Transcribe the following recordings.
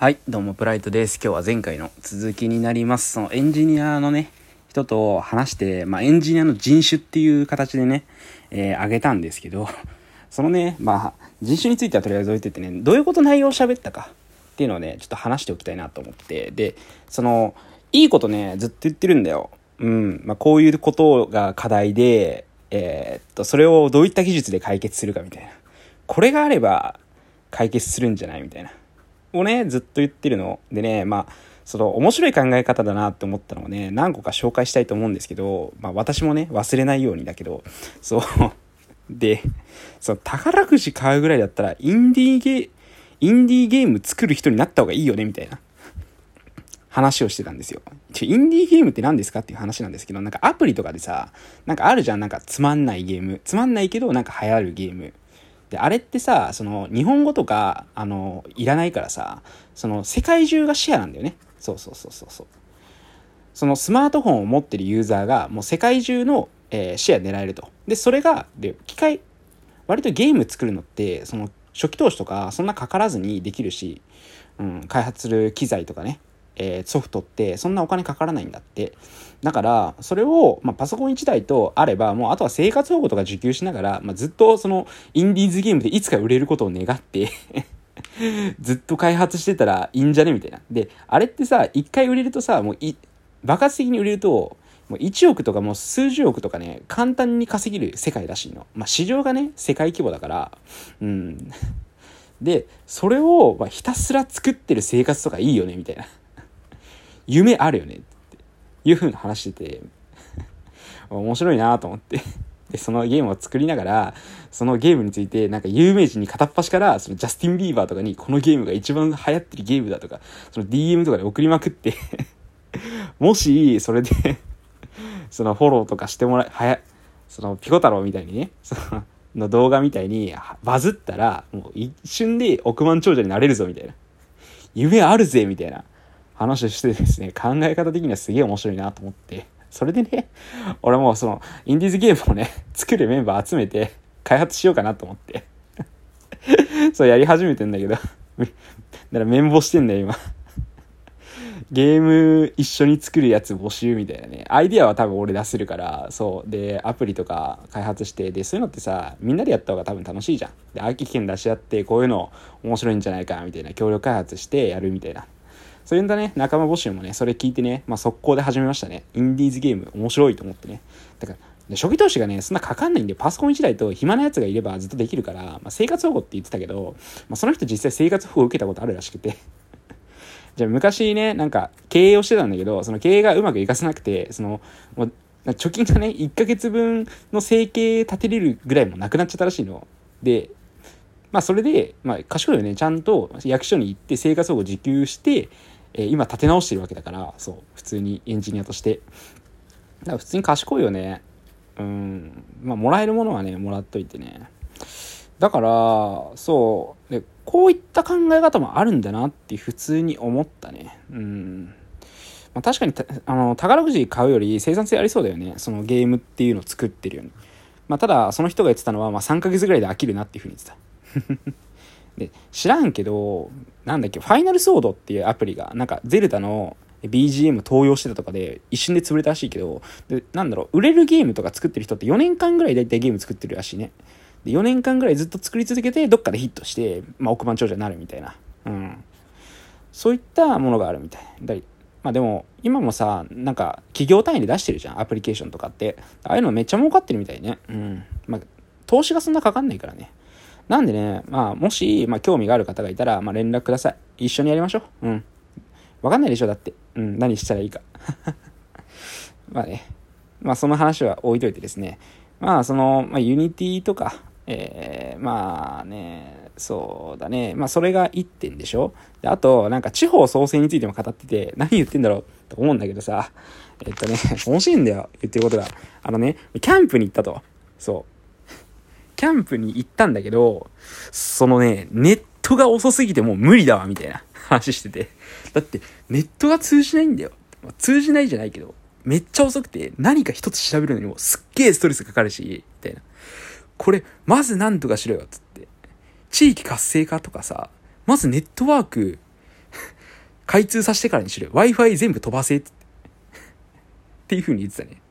はい、どうも、プライトです。今日は前回の続きになります。そのエンジニアのね、人と話して、まあ、エンジニアの人種っていう形でね、えー、あげたんですけど、そのね、まあ、人種についてはとりあえず置いててね、どういうこと内容を喋ったかっていうのをね、ちょっと話しておきたいなと思って、で、その、いいことね、ずっと言ってるんだよ。うん、まあ、こういうことが課題で、えーっと、それをどういった技術で解決するかみたいな。これがあれば解決するんじゃないみたいな。をね、ずっと言ってるの。でね、まあ、その面白い考え方だなって思ったのをね、何個か紹介したいと思うんですけど、まあ私もね、忘れないようにだけど、そう。で、その宝くじ買うぐらいだったら、インディーゲ、インディーゲーム作る人になった方がいいよね、みたいな。話をしてたんですよ。ちょインディーゲームって何ですかっていう話なんですけど、なんかアプリとかでさ、なんかあるじゃん、なんかつまんないゲーム。つまんないけど、なんか流行るゲーム。で、あれってさ、その、日本語とか、あの、いらないからさ、その、世界中がシェアなんだよね。そうそうそうそうそう。そのスマートフォンを持ってるユーザーが、もう世界中の、えーシェア狙えると。で、それが、で、機械、割とゲーム作るのって、その、初期投資とか、そんなかからずにできるし、うん、開発する機材とかね、えーソフトってそんなお金かからないんだって。だから、それを、まあ、パソコン1台とあれば、もうあとは生活保護とか受給しながら、まあ、ずっとその、インディーズゲームでいつか売れることを願って、ずっと開発してたらいいんじゃねみたいな。で、あれってさ、一回売れるとさ、もうい、爆発的に売れると、もう1億とかもう数十億とかね、簡単に稼げる世界らしいの。まあ、市場がね、世界規模だから、うん。で、それを、まあ、ひたすら作ってる生活とかいいよね、みたいな。夢あるよねっていう風な話してて 面白いなと思って。でそのゲームを作りながらそのゲームについてなんか有名人に片っ端からそのジャスティン・ビーバーとかにこのゲームが一番流行ってるゲームだとかその DM とかで送りまくって もしそれで そのフォローとかしてもらえはやそのピコ太郎みたいにねそのの動画みたいにバズったらもう一瞬で億万長者になれるぞみたいな。夢あるぜみたいな。話してですね、考え方的にはすげえ面白いなと思って、それでね、俺もその、インディーズゲームをね、作るメンバー集めて、開発しようかなと思って。そうやり始めてんだけど、だから綿棒してんだよ、今。ゲーム一緒に作るやつ募集みたいなね。アイディアは多分俺出せるから、そう。で、アプリとか開発して、で、そういうのってさ、みんなでやった方が多分楽しいじゃん。で、空き券出し合って、こういうの面白いんじゃないか、みたいな、協力開発してやるみたいな。そういうんだね、仲間募集もね、それ聞いてね、まあ、速攻で始めましたね。インディーズゲーム面白いと思ってね。だから、で初期投資がね、そんなかかんないんで、パソコン1台と暇なやつがいればずっとできるから、まあ、生活保護って言ってたけど、まあ、その人実際生活保護を受けたことあるらしくて。じゃあ昔ね、なんか経営をしてたんだけど、その経営がうまくいかせなくて、その、もう、貯金がね、1ヶ月分の生計立てれるぐらいもなくなっちゃったらしいの。で、まあそれで、まあ賢いよね、ちゃんと役所に行って生活保護受給して、えー今立て直してるわけだから、そう、普通にエンジニアとして。だから普通に賢いよね。うん。まあもらえるものはね、もらっといてね。だから、そう、で、こういった考え方もあるんだなって普通に思ったね。うん。まあ、確かにあの宝くじ買うより生産性ありそうだよねそのゲームっていうのを作ってるように、まあ、ただその人が言ってたのは、まあ、3ヶ月ぐらいで飽きるなっていうふうに言ってたで知らんけどなんだっけファイナルソードっていうアプリがなんかゼルダの BGM 登用してたとかで一瞬で潰れたらしいけどでなんだろう売れるゲームとか作ってる人って4年間ぐらい大体ゲーム作ってるらしいねで4年間ぐらいずっと作り続けてどっかでヒットして、まあ、億万長者になるみたいなうんそういったものがあるみたいだまあでも、今もさ、なんか、企業単位で出してるじゃん、アプリケーションとかって。ああいうのめっちゃ儲かってるみたいね。うん。まあ、投資がそんなかかんないからね。なんでね、まあ、もし、まあ、興味がある方がいたら、まあ、連絡ください。一緒にやりましょう。うん。わかんないでしょ、だって。うん、何したらいいか。まあね。まあ、その話は置いといてですね。まあ、その、まあ、 Unity とか、えー、まあね、そうだね。まあ、それが1点でしょであと、なんか地方創生についても語ってて、何言ってんだろうと思うんだけどさ、えっとね、面白いんだよ、言ってることが。あのね、キャンプに行ったと。そう。キャンプに行ったんだけど、そのね、ネットが遅すぎてもう無理だわ、みたいな 話してて。だって、ネットが通じないんだよ。まあ通じないじゃないけど、めっちゃ遅くて、何か一つ調べるのにもすっげえストレスかかるし、みたいな。これ、まず何とかしろよ、つって。地域活性化とかさ、まずネットワーク 開通させてからにしろ。Wi-Fi 全部飛ばせって。っていう風に言ってたね。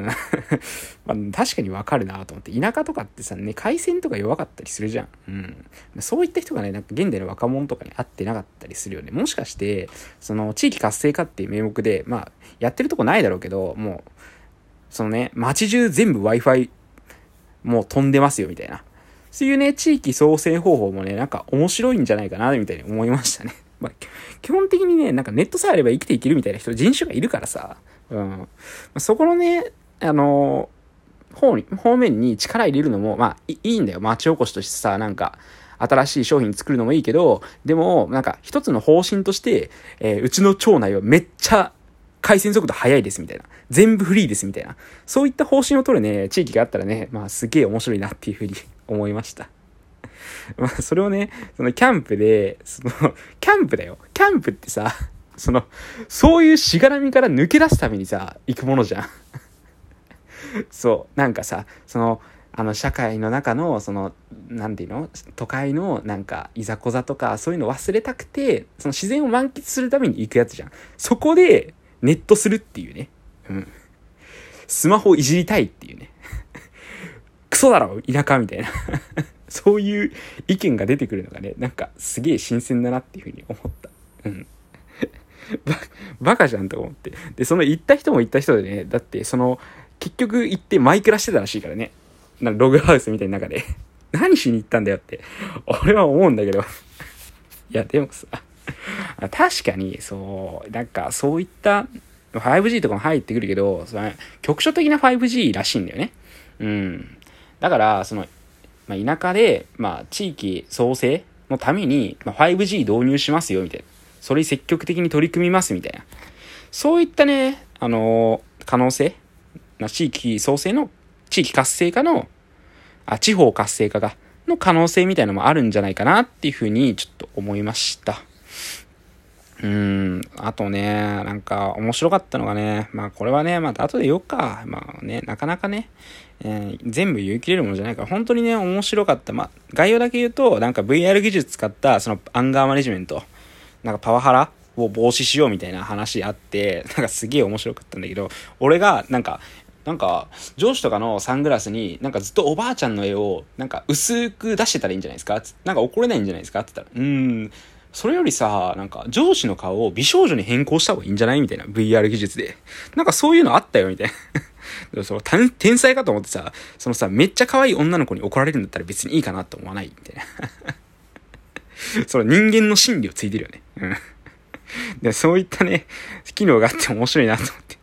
まあ、確かにわかるなと思って。田舎とかってさ、ね、回線とか弱かったりするじゃん。うん。そういった人がね、なんか現代の若者とかに会ってなかったりするよね。もしかして、その地域活性化っていう名目で、まあ、やってるとこないだろうけど、もう、そのね、街中全部 Wi-Fi もう飛んでますよ、みたいな。そういうね、地域創生方法もね、なんか面白いんじゃないかな、みたいに思いましたね。まあ、基本的にね、なんかネットさえあれば生きていけるみたいな人、人種がいるからさ、うん。そこのね、あの方に、方面に力入れるのも、まあいいんだよ。町おこしとしてさ、なんか、新しい商品作るのもいいけど、でも、なんか、一つの方針として、えー、うちの町内はめっちゃ回線速度速いですみたいな。全部フリーですみたいな。そういった方針を取るね、地域があったらね、まあすげえ面白いなっていうふうに 思いました。まあそれをね、そのキャンプで、その、キャンプだよ。キャンプってさ、その、そういうしがらみから抜け出すためにさ、行くものじゃん。そう。なんかさ、その、あの社会の中のその何て言うの都会のなんかいざこざとかそういうの忘れたくてその自然を満喫するために行くやつじゃんそこでネットするっていうね。うん。スマホいじりたいっていうね。クソだろ田舎みたいな そういう意見が出てくるのがね、なんかすげえ新鮮だなっていうふうに思った。うん。ババカじゃんと思って。で、その行った人も行った人でね、だってその、結局行ってマイクラしてたらしいからね。なんかログハウスみたいな中で 何しに行ったんだよって、俺は思うんだけど いや、でもさ、確かに、そう、なんかそういった 5G とかも入ってくるけど、その局所的な 5G らしいんだよね。うん。だから、その、まあ、田舎で、まあ、地域創生のために、ま、5G 導入しますよ、みたいな。それに積極的に取り組みます、みたいな。そういったね、あのー、可能性な地域創生の、地域活性化の、あ、地方活性化が、の可能性みたいなのもあるんじゃないかなっていうふうにちょっと思いました。うん。あとね、なんか面白かったのがね、まあこれはね、また後で言おうか。まあね、なかなかね、えー、全部言い切れるものじゃないから、本当にね、面白かった。まあ、概要だけ言うと、なんか VR 技術使ったそのアンガーマネジメント、なんかパワハラを防止しようみたいな話あって、なんかすげえ面白かったんだけど、俺がなんか、なんか、上司とかのサングラスに、なんかずっとおばあちゃんの絵を、なんか薄く出してたらいいんじゃないですか？なんか怒れないんじゃないですか？って言ったら、うーん、それよりさ、なんか上司の顔を美少女に変更した方がいいんじゃない？みたいな VR 技術で。なんかそういうのあったよみたいな。その天才かと思ってさ、そのさ、めっちゃ可愛い女の子に怒られるんだったら別にいいかなと思わない？みたいな。その人間の心理をついてるよね。うん。で、そういったね、機能があって面白いなと思って。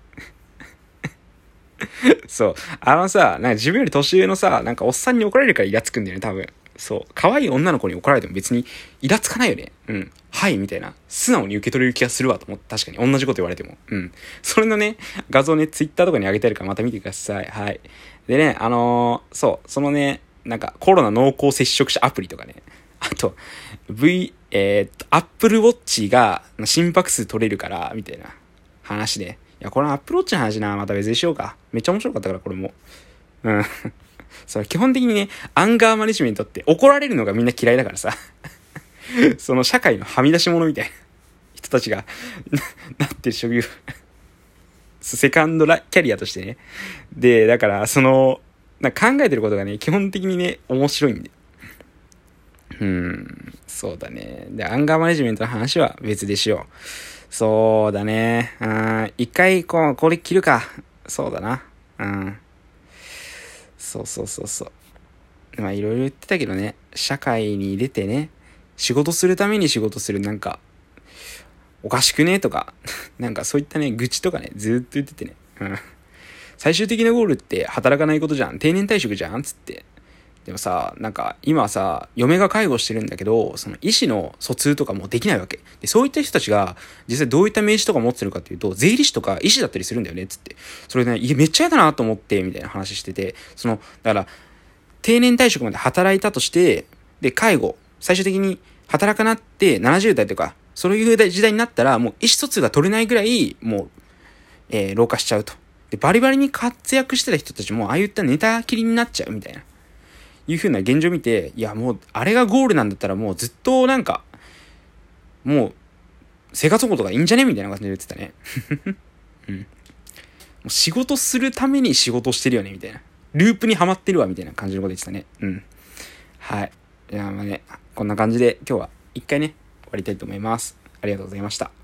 そう。あのさ、なんか自分より年上のさ、なんかおっさんに怒られるからイラつくんだよね、多分。そう。可愛い女の子に怒られても別にイラつかないよね。うん。はい、みたいな。素直に受け取れる気がするわと思って、確かに。同じこと言われても。うん。それのね、画像ね、ツイッターとかに上げてるからまた見てください。はい。でね、あのー、そう、そのね、なんかコロナ濃厚接触者アプリとかね。あと、V、えー、っと、Apple Watch が心拍数取れるから、みたいな話で。いや、これアップルウォッチの話な、また別にしようか。めっちゃ面白かったから、これも。うん。そう、基本的にね、アンガーマネジメントって怒られるのがみんな嫌いだからさ。その社会のはみ出し者みたいな人たちが なってる職業セカンドラキャリアとしてね。で、だから、その、な考えてることがね、基本的にね、面白いんで。うん、そうだね。で、アンガーマネジメントの話は別でしよう。そうだね。うん、一回、こう、これ切るか。そうだな。うん。そうそうそうそう。まあいろいろ言ってたけどね、社会に出てね、仕事するために仕事するなんか、おかしくね？とか、なんかそういったね、愚痴とかね、ずっと言っててね。うん。最終的なゴールって働かないことじゃん。定年退職じゃん？つって。でもさ、なんか今さ、嫁が介護してるんだけど、その医師の疎通とかもできないわけ。で、そういった人たちが、実際どういった名刺とか持ってるかっていうと、税理士とか医師だったりするんだよね、つって。それね、いや、めっちゃ嫌だなと思って、みたいな話してて、その、だから、定年退職まで働いたとして、で、介護、最終的に働かなって70代とか、そういう時代になったら、もう意思疎通が取れないぐらい、もう、えー、老化しちゃうと。で、バリバリに活躍してた人たちも、ああいったネタ切りになっちゃうみたいな。いう風な現状を見て、いやもう、あれがゴールなんだったらもうずっとなんか、もう、生活保護とかいいんじゃね？みたいな感じで言ってたね。うん。もう仕事するために仕事してるよね？みたいな。ループにはまってるわ？みたいな感じのこと言ってたね。うん。はい。いや、まあね、こんな感じで今日は一回ね、終わりたいと思います。ありがとうございました。